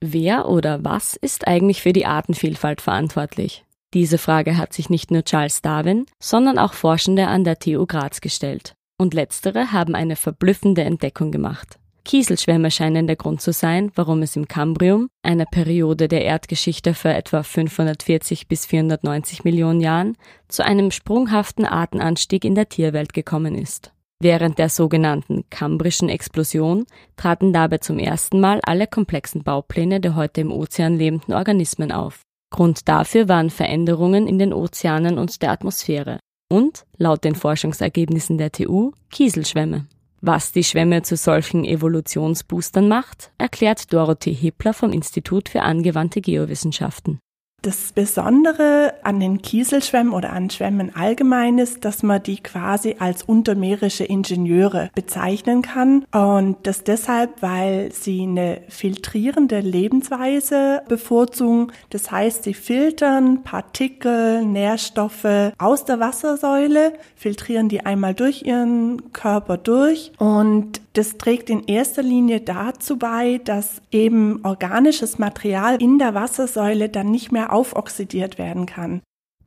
Wer oder was ist eigentlich für die Artenvielfalt verantwortlich? Diese Frage hat sich nicht nur Charles Darwin, sondern auch Forschende an der TU Graz gestellt. Und letztere haben eine verblüffende Entdeckung gemacht. Kieselschwämme scheinen der Grund zu sein, warum es im Kambrium, einer Periode der Erdgeschichte für etwa 540 bis 490 Millionen Jahren, zu einem sprunghaften Artenanstieg in der Tierwelt gekommen ist. Während der sogenannten kambrischen Explosion traten dabei zum ersten Mal alle komplexen Baupläne der heute im Ozean lebenden Organismen auf. Grund dafür waren Veränderungen in den Ozeanen und der Atmosphäre und, laut den Forschungsergebnissen der TU, Kieselschwämme. Was die Schwämme zu solchen Evolutionsboostern macht, erklärt Dorothee Hippler vom Institut für angewandte Geowissenschaften. Das Besondere an den Kieselschwämmen oder an Schwämmen allgemein ist, dass man die quasi als untermeerische Ingenieure bezeichnen kann. Und das deshalb, weil sie eine filtrierende Lebensweise bevorzugen. Das heißt, sie filtern Partikel, Nährstoffe aus der Wassersäule, filtrieren die einmal durch ihren Körper durch und das trägt in erster Linie dazu bei, dass eben organisches Material in der Wassersäule dann nicht mehr aufoxidiert werden kann.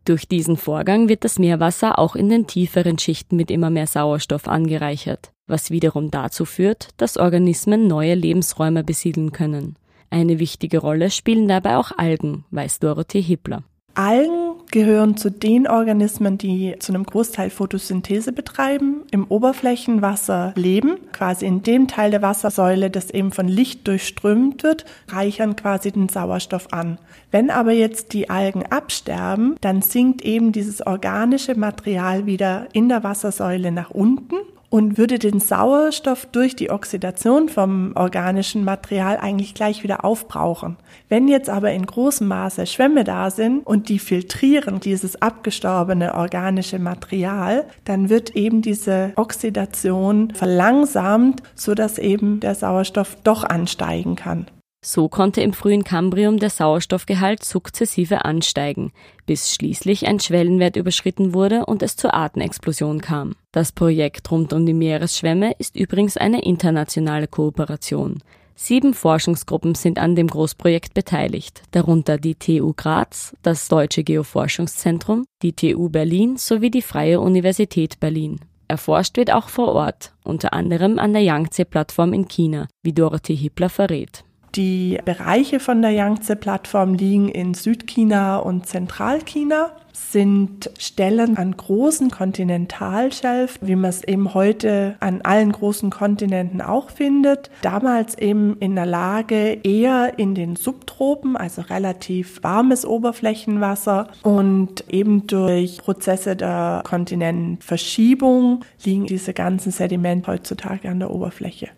Durch diesen Vorgang wird das Meerwasser auch in den tieferen Schichten mit immer mehr Sauerstoff angereichert, was wiederum dazu führt, dass Organismen neue Lebensräume besiedeln können. Eine wichtige Rolle spielen dabei auch Algen, weiß Dorothee Hippler. Algen gehören zu den Organismen, die zu einem Großteil Photosynthese betreiben, im Oberflächenwasser leben, quasi in dem Teil der Wassersäule, das eben von Licht durchströmt wird, reichern quasi den Sauerstoff an. Wenn aber jetzt die Algen absterben, dann sinkt eben dieses organische Material wieder in der Wassersäule nach unten und würde den Sauerstoff durch die Oxidation vom organischen Material eigentlich gleich wieder aufbrauchen. Wenn jetzt aber in großem Maße Schwämme da sind und die filtrieren dieses abgestorbene organische Material, dann wird eben diese Oxidation verlangsamt, so dass eben der Sauerstoff doch ansteigen kann. So konnte im frühen Kambrium der Sauerstoffgehalt sukzessive ansteigen, bis schließlich ein Schwellenwert überschritten wurde und es zur Artenexplosion kam. Das Projekt rund um die Meeresschwämme ist übrigens eine internationale Kooperation. Sieben Forschungsgruppen sind an dem Großprojekt beteiligt, darunter die TU Graz, das Deutsche Geoforschungszentrum, die TU Berlin sowie die Freie Universität Berlin. Erforscht wird auch vor Ort, unter anderem an der Yangtze-Plattform in China, wie Dorothee Hippler verrät. Die Bereiche von der Yangtze-Plattform liegen in Südchina und Zentralchina, sind Stellen an großen Kontinentalschelf, wie man es eben heute an allen großen Kontinenten auch findet. Damals eben in der Lage eher in den Subtropen, also relativ warmes Oberflächenwasser und eben durch Prozesse der Kontinentverschiebung liegen diese ganzen Sedimente heutzutage an der Oberfläche.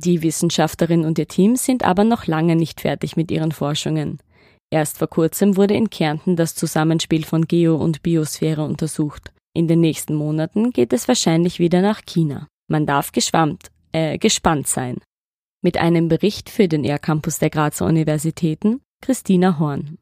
Die Wissenschaftlerin und ihr Team sind aber noch lange nicht fertig mit ihren Forschungen. Erst vor kurzem wurde in Kärnten das Zusammenspiel von Geo- und Biosphäre untersucht. In den nächsten Monaten geht es wahrscheinlich wieder nach China. Man darf geschwammt, äh, gespannt sein. Mit einem Bericht für den R-Campus der Grazer Universitäten, Christina Horn.